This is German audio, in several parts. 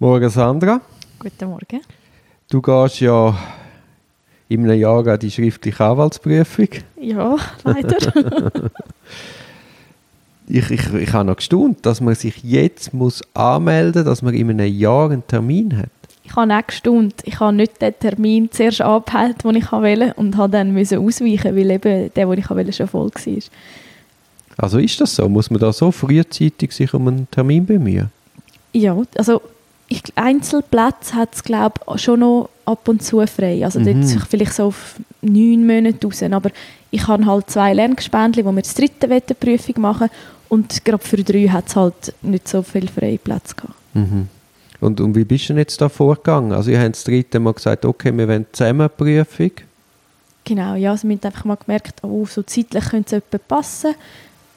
Morgen, Sandra. Guten Morgen. Du gehst ja in einem Jahr an die schriftliche Anwaltsprüfung. Ja, leider. Ich, ich, ich habe noch gestaunt, dass man sich jetzt muss anmelden muss, dass man in einem Jahr einen Termin hat. ich habe auch gestaunt. Ich habe nicht den Termin zuerst abgehalten, den ich wollte und habe dann müssen ausweichen, weil eben der, den ich wollte, schon voll war. Also ist das so? Muss man da so frühzeitig sich um einen Termin bemühen? Ja, also ich, Einzelplätze hat es, glaube ich, schon noch ab und zu frei. Also Mhm. dort vielleicht so auf neun Monate raus. Aber ich habe halt zwei Lerngespändchen, wo wir das dritte Wetterprüfung machen und gerade für drei hat es halt nicht so viele freie Plätze gehabt. Mhm. Und, und wie bist du denn jetzt da vorgegangen? Also ihr habt das dritte Mal gesagt, okay, wir wollen zusammen Prüfung. Genau, ja, also wir haben einfach mal gemerkt, oh, so zeitlich könnte es passen.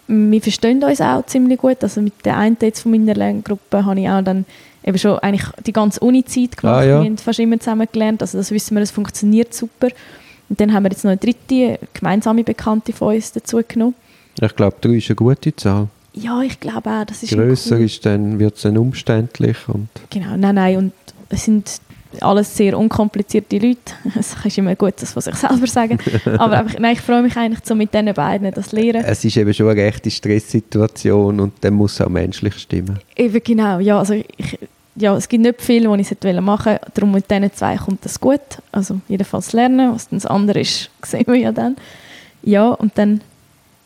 Wir verstehen uns auch ziemlich gut. Also mit der einen jetzt von meiner Lerngruppe habe ich auch dann eben schon eigentlich die ganze Uni-Zeit gemacht. Ah, ja. Wir haben fast immer zusammen gelernt. Also das wissen wir, es funktioniert super. Und dann haben wir jetzt noch eine dritte, gemeinsame Bekannte von uns dazu genommen. Ich glaube, drei ist eine gute Zahl. Ja, ich glaube auch, das ist Grösser cool. ist dann, wird es dann umständlich. Und Genau, nein, nein. Und es sind alles sehr unkomplizierte Leute. Es ist immer gut, das von sich selber sagen. Aber einfach, nein, ich freue mich eigentlich so mit diesen beiden das Lehren. es ist eben schon eine rechte Stresssituation und dann muss auch menschlich stimmen. Eben genau, ja, also ich, ja, es gibt nicht viel, was ich machen wollte, darum mit diesen zwei kommt das gut, also jedenfalls lernen, was dann das andere ist, sehen wir ja dann. Ja, und dann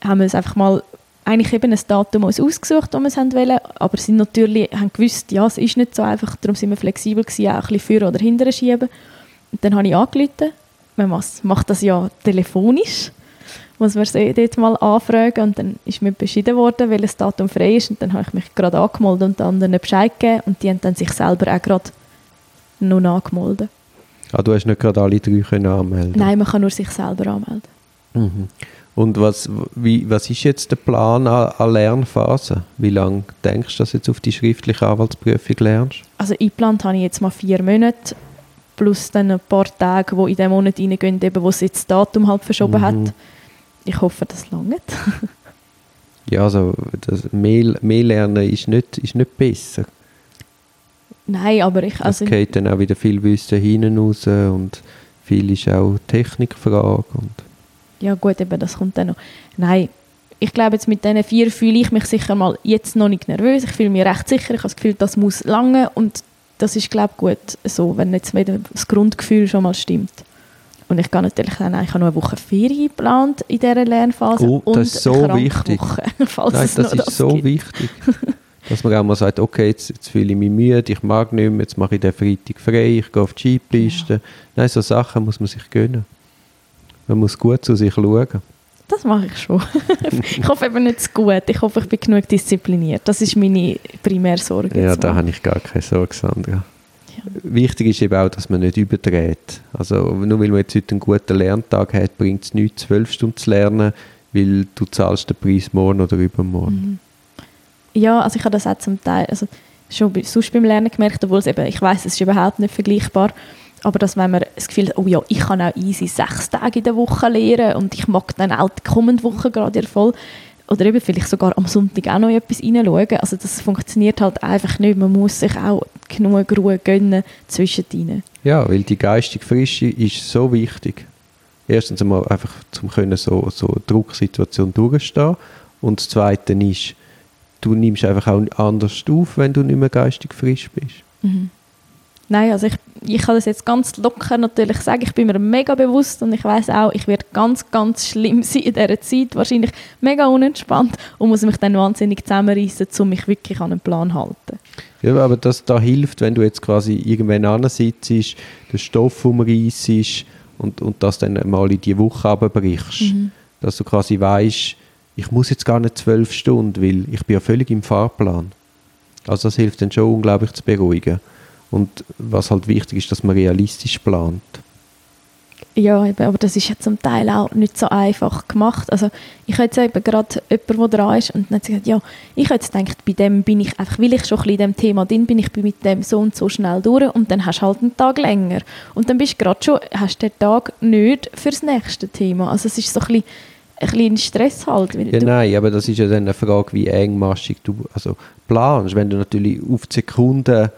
haben wir es einfach mal, eigentlich eben ein Datum uns ausgesucht, das wir es haben wollen, aber sind natürlich, haben gewusst, ja, es ist nicht so einfach, darum sind wir flexibel gewesen, auch ein bisschen für oder hinterher schieben. Und dann habe ich angerufen, man macht das ja telefonisch, muss man sie dort mal anfragen und dann ist mir beschieden worden, welches Datum frei ist und dann habe ich mich gerade angemeldet und anderen Bescheid gegeben und die haben dann sich selber auch gerade noch angemeldet. Ah, du hast nicht gerade alle drei können anmelden Nein, man kann nur sich selber anmelden. Mhm. Und was, wie, was ist jetzt der Plan an, Lernphase? Wie lange denkst du, dass du jetzt auf die schriftliche Anwaltsprüfung lernst? Also eingeplant habe ich jetzt mal vier Monate plus dann ein paar Tage, die in diesen Monat reingehen, eben, wo es jetzt das Datum halt verschoben Mhm. hat. Ich hoffe, das langt. Ja, also das mehr, mehr Lernen ist nicht, ist nicht besser. Nein, aber ich... Es Also, geht dann auch wieder viel Wissen hinten raus und viel ist auch Technikfrage. Und Ja gut, eben, das kommt dann noch. Nein, ich glaube jetzt mit diesen vier fühle ich mich sicher mal jetzt noch nicht nervös. Ich fühle mich recht sicher. Ich habe das Gefühl, das muss lange und das ist glaube ich gut so, wenn jetzt wieder das Grundgefühl schon mal stimmt. Und ich gehe natürlich dann, ich habe noch eine Woche Ferien geplant in dieser Lernphase Oh, das und ist so wichtig. Falls Nein, es das ist so gibt. wichtig. Dass man auch mal sagt, okay, jetzt, jetzt fühle ich mich müde, ich mag nicht mehr, jetzt mache ich den Freitag frei, ich gehe auf die Skipiste. Nein, so Sachen muss man sich gönnen. Man muss gut zu sich schauen. Das mache ich schon. ich hoffe eben nicht zu gut. Ich hoffe, ich bin genug diszipliniert. Das ist meine Primärsorge. Ja, jetzt da habe ich gar keine Sorge, Sandra. Ja. Wichtig ist eben auch, dass man nicht überdreht. Also nur weil man jetzt heute einen guten Lerntag hat, bringt es nichts, zwölf Stunden zu lernen, weil du zahlst den Preis morgen oder übermorgen. Mhm. Ja, also ich habe das auch zum Teil also schon bei- sonst beim Lernen gemerkt, obwohl es eben, ich weiß, es ist überhaupt nicht vergleichbar, aber dass wenn man das Gefühl hat, oh ja, ich kann auch easy sechs Tage in der Woche lernen und ich mag dann auch die kommende Woche gerade ja voll oder eben vielleicht sogar am Sonntag auch noch etwas reinschauen. Also das funktioniert halt einfach nicht. Man muss sich auch genug Ruhe gönnen zwischendrin. Ja, weil die geistige Frische ist so wichtig. Erstens einmal einfach zum können so so eine Drucksituation durchstehen und das Zweite ist, du nimmst einfach auch anders auf, wenn du nicht mehr geistig frisch bist. Nein, also ich, ich kann das jetzt ganz locker natürlich sagen. Ich bin mir mega bewusst und ich weiß auch, ich werde ganz, ganz schlimm sein in dieser Zeit. Wahrscheinlich mega unentspannt und muss mich dann wahnsinnig zusammenreißen, um mich wirklich an einen Plan zu halten. Ja, aber das da hilft, wenn du jetzt quasi irgendwann ansitzt, den Stoff umreißt und, und das dann mal in die Woche abbrichst. Dass du quasi weißt, ich muss jetzt gar nicht zwölf Stunden, weil ich bin ja völlig im Fahrplan. Also das hilft dann schon unglaublich zu beruhigen. Und was halt wichtig ist, dass man realistisch plant. Ja, eben, aber das ist ja zum Teil auch nicht so einfach gemacht. Also ich habe jetzt eben gerade jemanden, der dran ist und dann hat gesagt, ja, ich habe jetzt gedacht, bei dem bin ich einfach, weil ich schon ein bisschen in dem Thema drin bin, ich bin mit dem so und so schnell durch und dann hast du halt einen Tag länger. Und dann bist du gerade schon, hast den Tag nicht fürs nächste Thema. Also es ist so ein bisschen, ein bisschen Stress halt. Ja, nein, aber das ist ja dann eine Frage, wie engmaschig du also planst. Wenn du natürlich auf die Sekunde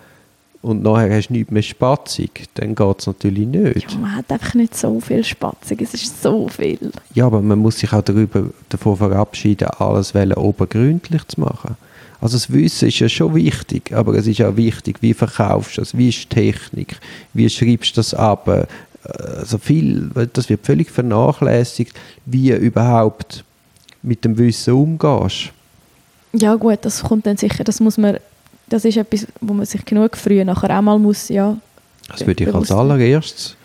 und nachher hast du nichts mehr spatzig, dann geht es natürlich nicht. Ja, man hat einfach nicht so viel spatzig, es ist so viel. Ja, aber man muss sich auch darüber, davon verabschieden, alles obergründlich zu machen. Also das Wissen ist ja schon wichtig, aber es ist auch wichtig, wie verkaufst du das, wie ist die Technik, wie schreibst du das ab. Also viel, das wird völlig vernachlässigt, wie überhaupt mit dem Wissen umgehst. Ja gut, das kommt dann sicher, das muss man, das ist etwas, wo man sich genug früh nachher auch mal muss, ja. Das würde ich als allererstes,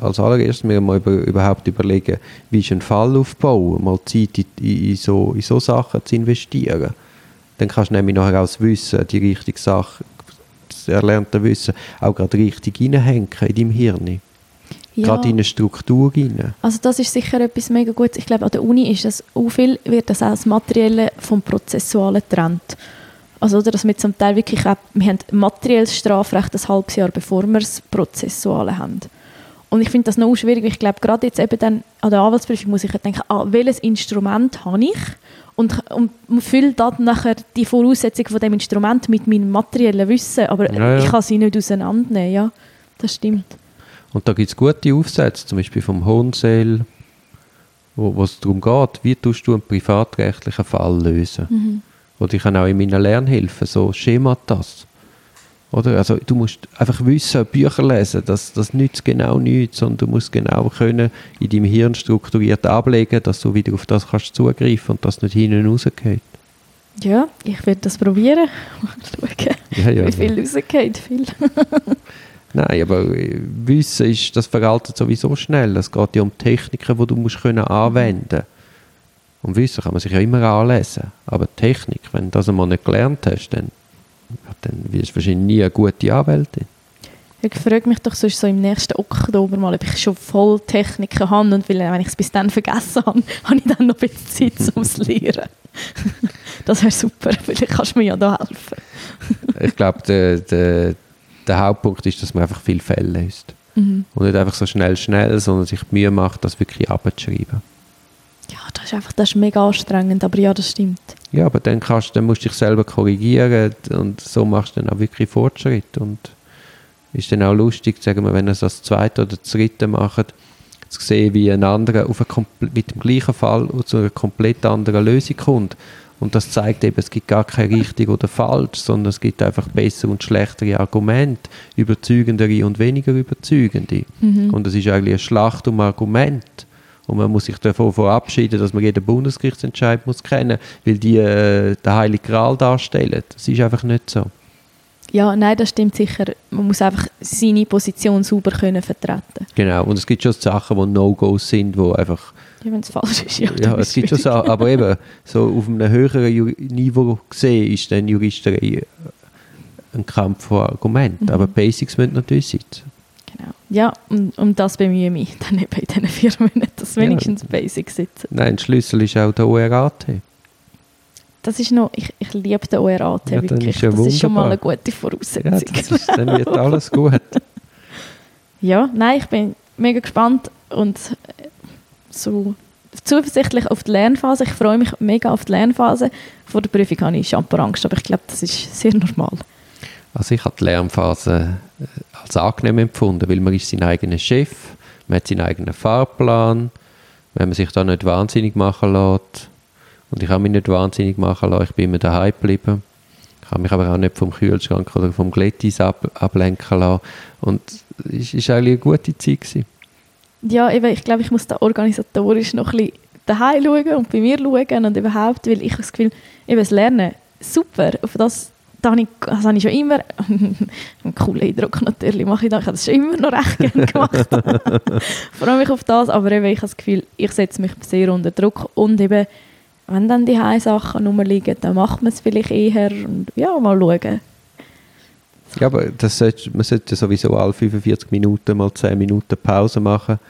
als allererstes mir mal über, überhaupt überlegen, wie ist ein Fall aufbauen, mal Zeit in, in, so, in so Sachen zu investieren. Dann kannst du nämlich nachher auch das Wissen, die richtige Sache, das erlernte Wissen, auch gerade richtig reinhängen in deinem Hirn. Ja. Gerade in eine Struktur rein. Also das ist sicher etwas mega Gutes. Ich glaube, an der Uni ist das auch viel, wird das auch das Materielle vom Prozessualen getrennt. Also, oder, dass wir zum Teil wirklich auch, wir haben materielles Strafrecht ein halbes Jahr, bevor wir das Prozessuale haben. Und ich finde das noch schwierig, ich glaube, gerade jetzt eben dann an der Anwaltsprüfung muss ich denken, ah, welches Instrument habe ich? Und, und fülle dann nachher die Voraussetzung von dem Instrument mit meinem materiellen Wissen, aber ja, ja. ich kann sie nicht auseinandernehmen, ja, das stimmt. Und da gibt es gute Aufsätze, zum Beispiel vom Hohenseel, wo es darum geht, wie tust du einen privatrechtlichen Fall lösen. Mhm. Oder ich habe auch in meiner Lernhilfe so Schematas. Oder? Also du musst einfach wissen, Bücher lesen, das, das nützt genau nichts, sondern du musst genau können in deinem Hirn strukturiert ablegen, dass du wieder auf das kannst zugreifen und das nicht hinten rausgeht. Ja, ich werde das probieren. Mal schauen, ja, ja, wie viel rausgeht. Viel. Nein, aber äh, Wissen ist, das veraltet sowieso schnell. Es geht ja um Techniken, die du musst können anwenden musst. Und Wissen kann man sich ja immer anlesen. Aber Technik, wenn du das einmal nicht gelernt hast, dann, dann wirst du wahrscheinlich nie eine gute Anwältin. Ich frage mich doch sonst so im nächsten Oktober mal, ob ich schon voll Techniken habe und weil, wenn ich es bis dann vergessen habe, habe ich dann noch ein bisschen Zeit zum Lernen. das wäre super, vielleicht kannst du mir ja da helfen. ich glaube, der, der, der Hauptpunkt ist, dass man einfach viel Fälle ist. Mhm. Und nicht einfach so schnell, schnell, sondern sich Mühe macht, das wirklich abzuschreiben. Ja, das ist einfach das ist mega anstrengend, aber ja, das stimmt. Ja, aber dann, kannst, dann musst du dich selber korrigieren und so machst du dann auch wirklich Fortschritt. Und ist dann auch lustig, sagen wir, wenn ihr es das zweite oder dritte macht, zu sehen, wie ein anderer auf ein, mit dem gleichen Fall zu einer komplett anderen Lösung kommt. Und das zeigt eben, es gibt gar kein richtig oder falsch, sondern es gibt einfach bessere und schlechtere Argumente, überzeugendere und weniger überzeugende. Mhm. Und es ist eigentlich eine Schlacht um Argumente. Und man muss sich davon verabschieden, dass man jeden Bundesgerichtsentscheid muss kennen, weil die äh, den Heiligen Gral darstellen. Das ist einfach nicht so. Ja, nein, das stimmt sicher. Man muss einfach seine Position sauber können vertreten. Genau. Und es gibt schon Sachen, die No-Gos sind, wo einfach ja, wenn es falsch ist, ja. Ja, es gibt schon so, aber eben, so auf einem höheren Niveau gesehen ist dann Juristerei ein Kampf von Argumenten. Mhm. Aber Basics müssen natürlich sitzen. Ja, und um das bemühe ich mich dann eben in diesen vier Monaten, dass wenigstens ja. Basics sitzen. Nein, der Schlüssel ist auch der ORAT. Das ist noch, ich, ich liebe den ORAT ja, wirklich. Ist ja das ist schon mal eine gute Voraussetzung. Ja, ist, dann wird alles gut. ja, nein, ich bin mega gespannt und so zuversichtlich auf die Lernphase. Ich freue mich mega auf die Lernphase. Vor der Prüfung habe ich Angst, aber ich glaube, das ist sehr normal. Also ich habe die Lernphase äh, als angenehm empfunden, weil man ist sein eigener Chef, man hat seinen eigenen Fahrplan, wenn man sich da nicht wahnsinnig machen lässt. Und ich habe mich nicht wahnsinnig machen lassen, ich bin immer daheim geblieben. Ich habe mich aber auch nicht vom Kühlschrank oder vom Glettis ab, ablenken lassen. Und es war eigentlich eine gute Zeit. Gewesen ja, eben, ich glaube, ich muss da organisatorisch noch ein bisschen daheim schauen und bei mir schauen und überhaupt, weil ich das Gefühl, eben das Lernen, super, auf das, da habe ich, das habe ich schon immer, einen coolen Eindruck natürlich mache ich da, ich habe das schon immer noch recht gerne gemacht. freue mich auf das, aber eben, ich habe das Gefühl, ich setze mich sehr unter Druck und eben, wenn dann die Sachen rumliegen, dann macht man es vielleicht eher und ja, mal schauen. Ja, aber das sollte, man sollte sowieso alle 45 Minuten mal 10 Minuten Pause machen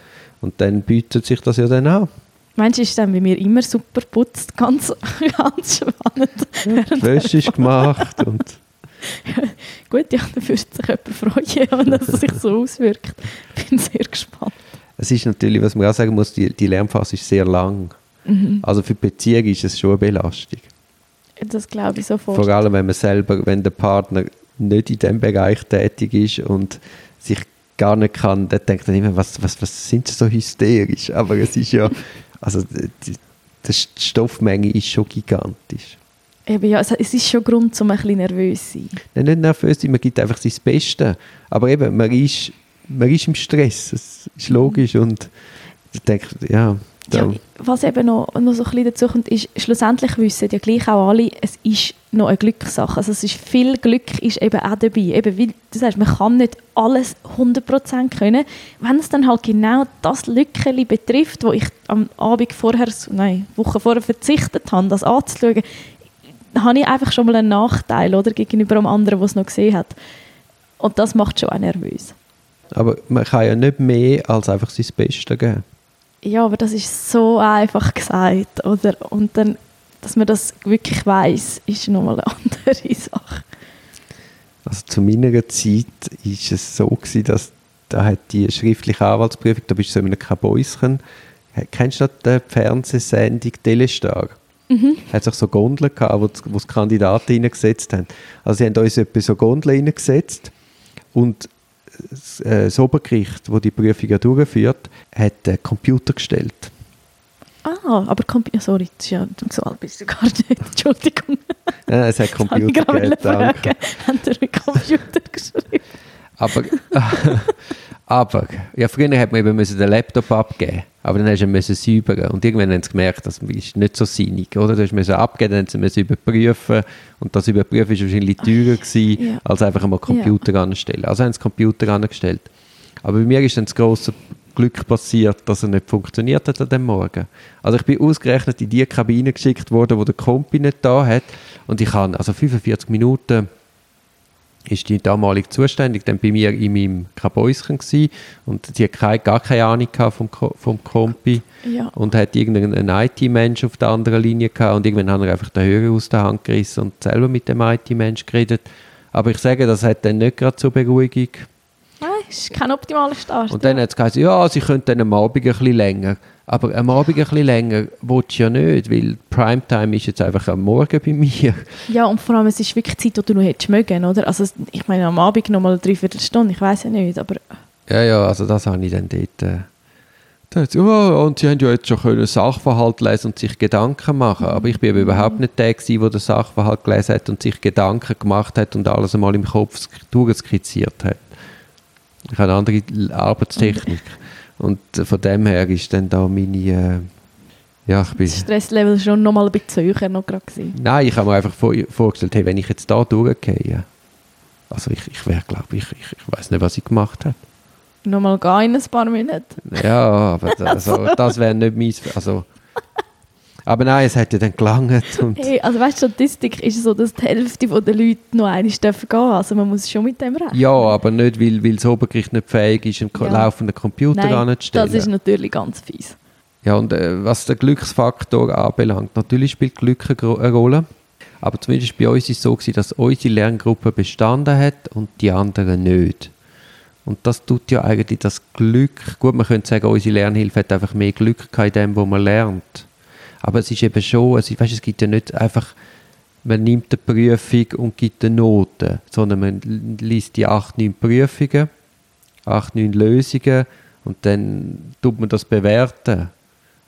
und dann bietet sich das ja dann an. Meinst du, ist dann bei mir immer super putzt, ganz, ganz spannend. Ja, Wäsche ist gemacht und... Gut, ja, dann würde sich jemand freuen, wenn das sich so auswirkt. Ich bin sehr gespannt. Es ist natürlich, was man auch sagen muss, die, die Lernphase ist sehr lang. Mhm. Also für die Beziehung ist es schon eine Belastung. Das glaube ich sofort. Vor allem, wenn man selber, wenn der Partner nicht in diesem Bereich tätig ist und sich gar nicht kann, der denkt dann immer, was, was, was sind sie so hysterisch? Aber es ist ja, also die, die Stoffmenge ist schon gigantisch. Eben, ja, es, ist schon Grund, um ein bisschen nervös zu sein. Nein, nicht nervös sein, man gibt einfach sein Bestes. Aber eben, man ist, man ist im Stress, das ist logisch und ich denke, ja, ja, was eben noch, noch so ein bisschen dazu kommt, ist, schlussendlich wissen ja gleich auch alle, es ist noch eine Glückssache. Also es ist viel Glück ist eben auch dabei. Eben, wie du sagst, man kann nicht alles 100% können. Wenn es dann halt genau das Lückchen betrifft, wo ich am Abend vorher, nein, Woche vorher verzichtet habe, das anzuschauen, habe ich einfach schon mal einen Nachteil oder, gegenüber einem anderen, der es noch gesehen hat. Und das macht schon auch nervös. Aber man kann ja nicht mehr als einfach sein Bestes geben ja, aber das ist so einfach gesagt, oder? Und dann, dass man das wirklich weiß, ist nochmal eine andere Sache. Also zu meiner Zeit ist es so gewesen, dass da hat die schriftliche Anwaltsprüfung, da bist du so in einem Kabäuschen. Kennst du die Fernsehsendung Telestar? Mhm. Hat sich so Gondeln gehabt, wo, wo die Kandidaten hineingesetzt haben. Also sie haben uns etwa so Gondeln hineingesetzt und äh, das Obergericht, das die Prüfung ja durchführt, hat einen Computer gestellt. Ah, aber Computer, sorry, das ist ja, so alt bist du gar nicht, Entschuldigung. Nein, es hat Computer gegeben, danke. Haben Sie einen Computer geschrieben? Aber, aber ja, früher hat man eben den Laptop abgeben aber dann hast du ihn säubern und irgendwann haben sie gemerkt, das ist nicht so sinnig, oder? Du musst abgeben, dann haben sie überprüfen und das Überprüfen war wahrscheinlich teurer gewesen, ja. als einfach einmal Computer ja. anstellen. Also haben sie Computer angestellt. Aber bei mir ist dann das grosse Glück passiert, dass er nicht funktioniert hat an dem Morgen. Also ich bin ausgerechnet in die Kabine geschickt worden, wo der Kompi nicht da hat und ich habe also 45 Minuten ist die damalige zuständig dann bei mir in meinem Kabäuschen gewesen und die hat keine, gar keine Ahnung vom, vom Kompi ja. und hat irgendeinen IT-Mensch auf der anderen Linie gehabt und irgendwann hat er einfach den Hörer aus der Hand gerissen und selber mit dem IT-Mensch geredet. Aber ich sage, das hat dann nicht gerade zur Beruhigung. Ist kein optimaler Start. Und dann hat es gesagt, ja, sie könnten am Abend ein bisschen länger. Aber am Abend ein bisschen länger willst du ja nicht, weil Primetime ist jetzt einfach am Morgen bei mir. Ja, und vor allem, es ist wirklich Zeit, die du noch hättest mögen, oder? Also ich meine, am Abend noch mal eine Dreiviertelstunde, ich weiß ja nicht, aber... Ja, ja, also das habe ich dann dort... Äh, dort oh, und sie haben ja jetzt schon können Sachverhalt lesen und sich Gedanken machen, aber ich bin eben überhaupt nicht der gewesen, der den Sachverhalt gelesen hat und sich Gedanken gemacht hat und alles einmal im Kopf durchskizziert hat. Ich habe eine andere Arbeitstechnik. Und von dem her ist dann da meine... Äh, ja, ich bin, das Stresslevel schon noch mal ein bisschen höher noch gerade gewesen. Nein, ich habe mir einfach vor, vorgestellt, hey, wenn ich jetzt da durchgehe, also ich, ich wäre, glaube ich, ich, ich weiß nicht, was ich gemacht habe. Nochmal gehen in ein paar Minuten. Ja, aber das, also, das wäre nicht mein... Also, aber nein, es hat ja dann gelangt. hey, also weißt du, Statistik ist so, dass die Hälfte der Leute noch einmal dürfen gehen Also man muss schon mit dem rechnen. Ja, aber nicht, weil, weil das Obergericht nicht fähig ist, einen ja. laufenden Computer nein, anzustellen. das ist natürlich ganz fies. Ja, und äh, was den Glücksfaktor anbelangt, natürlich spielt Glück eine Rolle. Aber zumindest bei uns war es so, gewesen, dass unsere Lerngruppe bestanden hat und die anderen nicht. Und das tut ja eigentlich das Glück, gut, man könnte sagen, unsere Lernhilfe hat einfach mehr Glück in dem, was man lernt. Aber es ist eben schon, also, weißt, es gibt ja nicht einfach, man nimmt eine Prüfung und gibt eine Note, sondern man liest die acht, neun Prüfungen, acht, neun Lösungen und dann tut man das bewerten.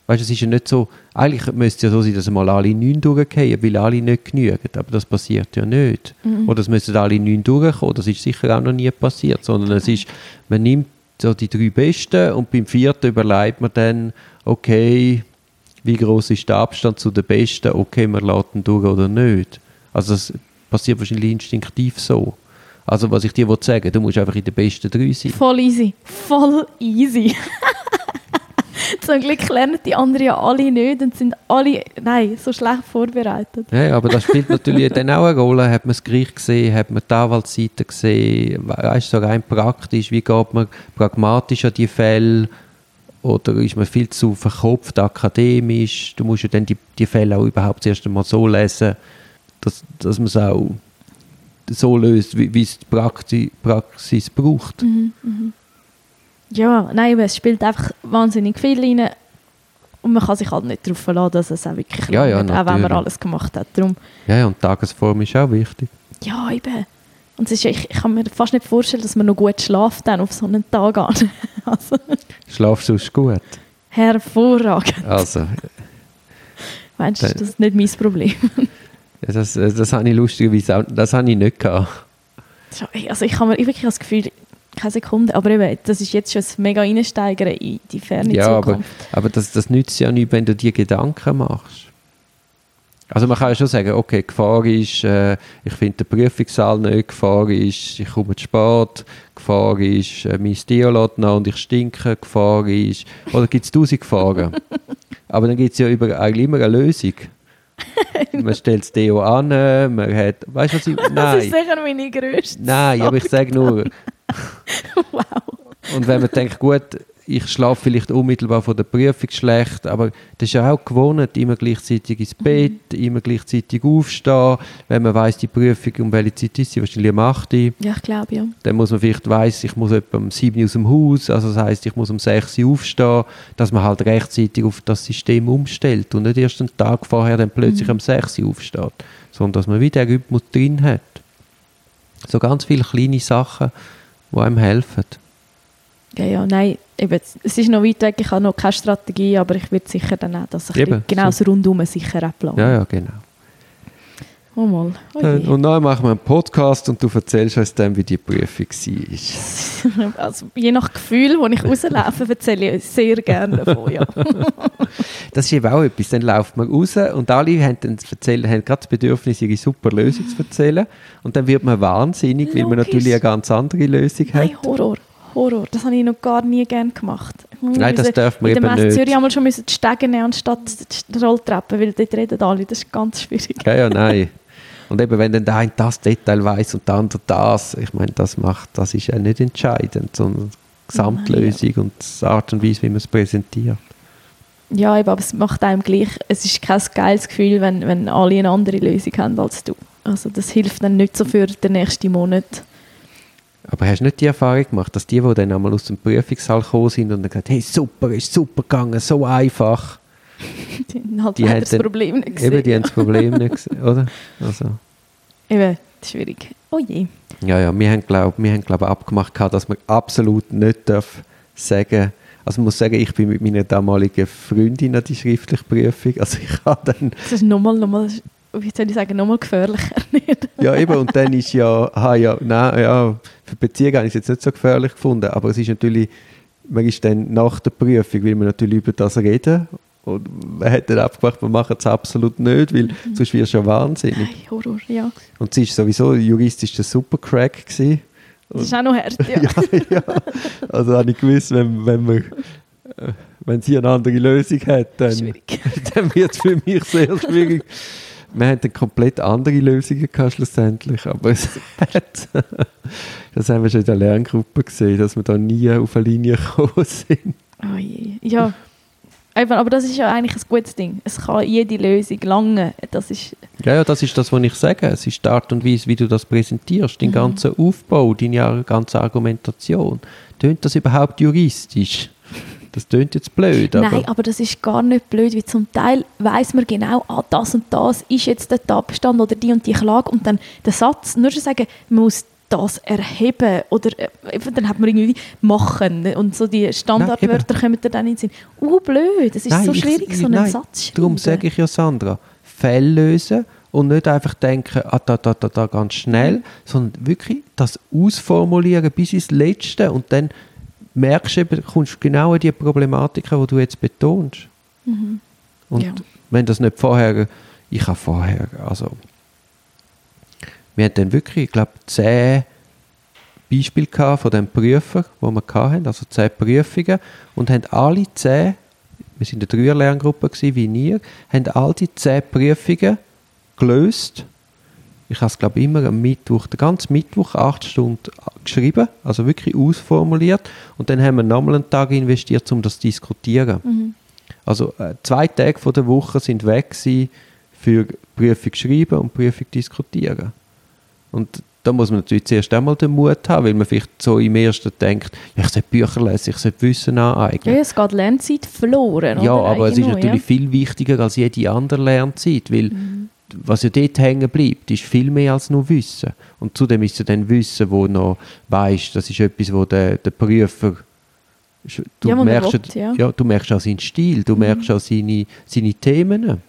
Weißt, es ist ja nicht so, eigentlich müsste es ja so sein, dass mal alle neun durchgehen, weil alle nicht genügen, aber das passiert ja nicht. Mhm. Oder es müssten alle neun durchkommen, das ist sicher auch noch nie passiert, sondern es ist, man nimmt so die drei Besten und beim vierten überlegt man dann, okay, wie groß ist der Abstand zu den Besten, okay, wir laden durch oder nicht. Also das passiert wahrscheinlich instinktiv so. Also was ich dir sagen will, du musst einfach in den besten drei sein. Voll easy. Voll easy. Zum Glück lernen die anderen ja alle nicht und sind alle, nein, so schlecht vorbereitet. Ja, aber das spielt natürlich dann auch eine Rolle. Hat man das Gericht gesehen, hat man die Anwaltsseite gesehen, weißt du, so rein praktisch, wie geht man pragmatisch an die Fälle oder ist man viel zu verkopft akademisch? Du musst ja dann die, die Fälle auch überhaupt zuerst einmal so lesen, dass, dass man es auch so löst, wie, wie es die Praxis, Praxis braucht. Mhm, mhm. Ja, nein, es spielt einfach wahnsinnig viel rein und man kann sich halt nicht darauf verlassen, dass es auch wirklich ja, ja, auch wenn man alles gemacht hat. Darum, ja, ja, und Tagesform ist auch wichtig. Ja, eben. Und ist, ich, ich kann mir fast nicht vorstellen, dass man noch gut schlaft dann auf so einen Tag an. also, Schlafst du gut? hervorragend. Also, Meinst du, das ist nicht mein Problem? ja, das, äh, das habe ich lustigerweise auch, das habe ich nicht gehabt. Also ich habe mir wirklich das Gefühl, keine Sekunde, aber eben, das ist jetzt schon ein mega Reinsteigern in die ferne Ja, aber, Zukunft. aber das, das nützt ja nichts, wenn du dir Gedanken machst. Also man kann ja schon sagen, okay, Gefahr ist, äh, ich finde den Prüfungssaal nicht, Gefahr ist, ich komme zu spät, Gefahr ist, äh, mein Deo lässt nach und ich stinke, Gefahr ist, oder gibt es tausend Gefahren. aber dann gibt es ja über, eigentlich immer eine Lösung. man stellt das Deo an, man hat, weißt du was ich, Das ist nein, sicher meine grösste nein, aber ich sage nur, Wow. Und wenn man denkt, gut, ich schlafe vielleicht unmittelbar vor der Prüfung schlecht, aber das ist ja auch gewohnt, immer gleichzeitig ins Bett, immer gleichzeitig aufstehen. Wenn man weiß die Prüfung um welche Zeit ist sie, wahrscheinlich um 8 Uhr, Ja, ich glaube ja. dann muss man vielleicht weiss, ich muss etwa um 7 Uhr aus dem Haus, also das heisst, ich muss um 6 Uhr aufstehen, dass man halt rechtzeitig auf das System umstellt und nicht erst einen Tag vorher dann plötzlich um 6 Uhr aufsteht, sondern dass man wieder den Rhythmus drin hat. So ganz viele kleine Sachen, die einem helfen. Ja, ja, nein, eben, es ist noch weit weg, ich habe noch keine Strategie, aber ich würde sicher dann auch das ein Eben, genau so. so rundum sicher auch planen. Ja, ja, genau. Oh mal. Oh Äh. Und dann machen wir einen Podcast und du erzählst uns dann, wie die Prüfung war. also, je nach Gefühl, wo ich rauslaufe, erzähle ich sehr gerne davon, ja. Das ist eben auch etwas. Dann läuft man raus und alle haben, dann erzählen, haben gerade das Bedürfnis, ihre super Lösung zu erzählen. Und dann wird man wahnsinnig, weil man Logisch. natürlich eine ganz andere Lösung hat. Nein, Horror. Horror. Das habe ich noch gar nie gerne gemacht. Nein, das darf man in eben der Messe nicht. Zürich einmal schon müssen die Stege nehmen anstatt die Rolltreppen, weil dort reden alle. Das ist ganz schwierig. Ja, ja, nein. Und eben, wenn dann der eine das Detail weiß und der andere das, ich meine, das macht, das ist ja nicht entscheidend, sondern die Gesamtlösung und die Art und Weise, wie man es präsentiert. Ja, eben, aber es macht einem gleich, es ist kein geiles Gefühl, wenn, wenn alle eine andere Lösung haben als du. Also das hilft dann nicht so für den nächsten Monat. Aber hast du nicht die Erfahrung gemacht, dass die, die dann einmal aus dem Prüfungssaal gekommen sind und dann gesagt hey, super, ist super gegangen, so einfach. Die haben halt Die haben das Problem nicht gesehen. Eben, die haben das Problem nicht gesehen, oder? Also, Eben, schwierig. Oh je. ja, ja, wir haben, glaube wir haben, glaub, abgemacht, gehabt, dass man absolut nicht darf sagen also ich muss sagen, ich bin mit meiner damaligen Freundin an die schriftliche Prüfung, also ich habe dann, Das ist nochmal, nochmal, wie soll ich sagen, nochmal gefährlicher. ja eben, und dann ist ja, ah, ja, nein, ja, für Beziehungen habe ich es jetzt nicht so gefährlich gefunden, aber es ist natürlich, man ist dann nach der Prüfung, will man natürlich über das reden und man hat dann abgemacht, wir machen es absolut nicht, weil sonst wirst du ja wahnsinnig. Nein, Horror, ja. Und sie ist sowieso juristisch der Supercrack gewesen. Das ist auch noch hart, ja. ja, ja. Also habe ich gewusst, wenn, wenn, man, äh, wenn sie eine andere Lösung hat, dann, Schwierig. dann wird es für mich sehr schwierig. Wir hatten dann komplett andere Lösungen gehabt, schlussendlich, aber es hat, das haben wir schon in der Lerngruppe gesehen, dass wir da nie auf eine Linie gekommen sind. Oh je. Ja. Aber das ist ja eigentlich ein gutes Ding. Es kann jede Lösung lange. Das ist, Ja, ja, das ist das, was ich sage. Es ist die Art und Weise, wie du das präsentierst, dein ganzer Aufbau, deine ganze Argumentation. Tönt das überhaupt juristisch? Das tönt jetzt blöd, aber... Nein, aber das ist gar nicht blöd, weil zum Teil weiß man genau, ah, das und das ist jetzt der Tatbestand oder die und die Klage und dann der Satz, nur schon sagen, man muss das erheben oder äh, dann hat man irgendwie machen und so die Standardwörter kommen dann in den Sinn. Uh, blöd, es ist Nein, so ich- schwierig, so einen nein, Satz zu Darum schreiben. sage ich ja, Sandra, Fälle lösen und nicht einfach denken, ah, da, da, da, da, ganz schnell, sondern wirklich das ausformulieren bis ins Letzte und dann merkst du eben, kommst genau an die Problematiken, die du jetzt betonst. Und Ja. wenn das nicht vorher, ich habe vorher, also wir hatten dann wirklich, ich glaube, zehn Beispiele gehabt von den Prüfern, die wir hatten, also zehn Prüfungen und haben alle zehn, wir sind eine Dreier-Lerngruppe gewesen, wie ihr, haben all die zehn Prüfungen gelöst. Ich habe es, glaube immer am Mittwoch, den ganzen Mittwoch, acht Stunden geschrieben, also wirklich ausformuliert. Und dann haben wir nochmal einen Tag investiert, um das zu diskutieren. Mhm. Also äh, zwei Tage von der Woche sind weg für Prüfung schreiben und Prüfung diskutieren. Und da muss man natürlich zuerst einmal den Mut haben, weil man vielleicht so im Ersten denkt, ja, ich sollte Bücher lesen, ich sollte Wissen aneignen. Ja, es geht Lernzeit verloren. Ja, aber es ist natürlich viel wichtiger als jede andere Lernzeit, weil Mhm. Was ja dort hängen bleibt, ist viel mehr als nur Wissen. Und zudem ist es dann Wissen, wo noch weißt, das ist etwas, wo der, der Prüfer du Ja, er merkst, will, ja. ja, du merkst auch seinen Stil, du Mhm. merkst auch seine, seine Themen.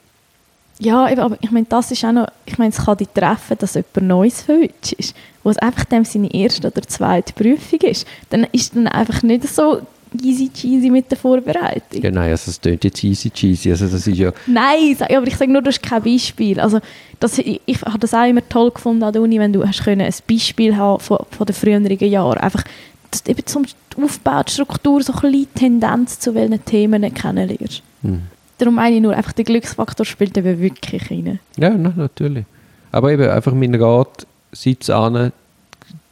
Ja, aber ich meine, das ist auch noch, ich meine, es kann dich treffen, dass jemand Neues verwünscht ist, wo es einfach dem seine erste oder zweite Prüfung ist. Dann ist dann einfach nicht so easy cheesy mit der Vorbereitung. Ja, nein, also es klingt jetzt easy cheesy, also das ist ja, Nein, aber ich sage nur, das ist kein Beispiel. Also, das, ich, ich habe das auch immer toll gefunden an der Uni, wenn du hast können ein Beispiel haben von, von den früheren Jahren. Einfach, dass du eben zum Aufbau, die Struktur, so ein bisschen Tendenz zu welchen Themen kennenlernst. hm. Darum meine ich nur, einfach der Glücksfaktor spielt eben wirklich rein. ja, na, natürlich. Aber eben, einfach mein Rat, sitz an,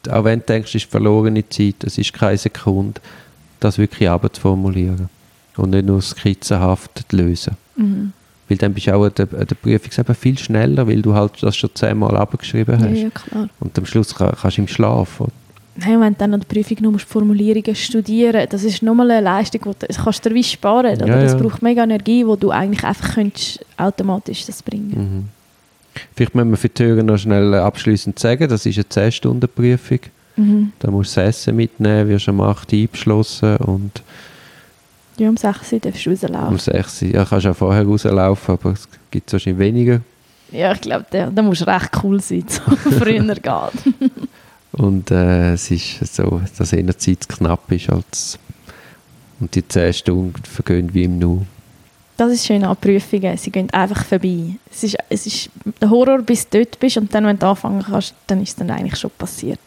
auch wenn du denkst, es ist verlorene Zeit, es ist keine Sekunde, das wirklich abzuformulieren und nicht nur skizzenhaft zu lösen. Mhm. Weil dann bist du auch an der, an der Prüfung eben viel schneller, weil du halt das schon zehnmal abgeschrieben Ja, hast. ja, klar. Und am Schluss kann, kannst du im Schlaf. oder? Nein, wenn du dann an der Prüfung nur musst Formulierungen studieren das ist nochmal eine Leistung, die du, das kannst du dir wie sparen. Oder? Ja, Das ja. braucht mega Energie, wo du eigentlich einfach könntest automatisch das bringen Mhm. Vielleicht müssen wir für die Hörer noch schnell abschließend sagen, das ist eine 10-Stunden-Prüfung. Mhm. Da musst du das Essen mitnehmen, wirst um 8 Uhr eingeschlossen und Ja, um 6 Uhr darfst du rauslaufen. um 6 Uhr, ja, kannst du auch vorher rauslaufen, aber es gibt wahrscheinlich weniger. Ja, ich glaube, da, da musst du recht cool sein, so früher geht. Und äh, es ist so, dass die Zeit knapp ist als und die 10 Stunden vergehen wie im Nu. Das ist schön an Prüfungen, sie gehen einfach vorbei. Es ist, es ist der Horror, bis du dort bist und dann, wenn du anfangen kannst, dann ist es dann eigentlich schon passiert.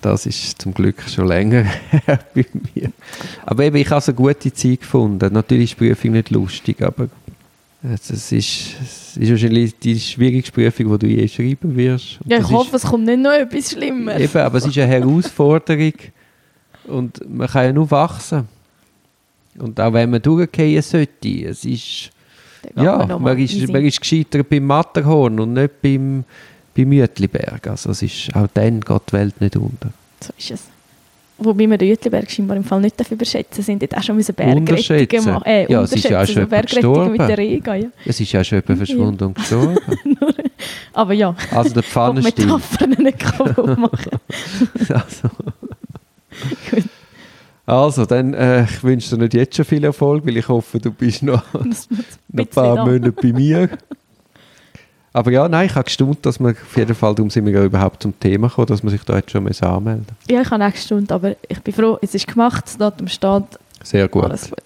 Das ist zum Glück schon länger bei mir. Aber eben, ich habe so eine gute Zeit gefunden. Natürlich ist die Prüfung nicht lustig, aber es ist, es ist wahrscheinlich die schwierigste Prüfung, die du je schreiben wirst. Und Ja, ich hoffe, es kommt nicht noch etwas Schlimmeres. Ist, eben, aber es ist eine Herausforderung und man kann ja nur wachsen. Und auch wenn man durchgehen sollte, es ist, ja, mal man ist, man ist gescheitert beim Matterhorn und nicht beim, beim Mütliberg. Also es ist, auch dann geht die Welt nicht unter. So ist es. Wobei wir den Jütliberg scheinbar im Fall nicht dafür überschätzen sind, dort auch schon müssen Bergrettungen machen. Äh, Ja, es ist ja auch schon so Bergrettungen mit der Rega, ja. Es ist ja schon jemand verschwunden und gestorben. Aber ja, Also der Pfannenstiel. Metaphern nicht kaputt machen. Also, Gut. also dann, äh, ich wünsche dir nicht jetzt schon viel Erfolg, weil ich hoffe, du bist noch, noch ein paar. Monate bei mir. Aber ja, nein, ich habe gestaunt, dass man auf jeden Fall, darum sind wir ja überhaupt zum Thema gekommen, dass man sich da jetzt schon anmelden Ja, ich habe nächste Stunde, aber ich bin froh, es ist gemacht, das Datum steht, Sehr gut. alles gut.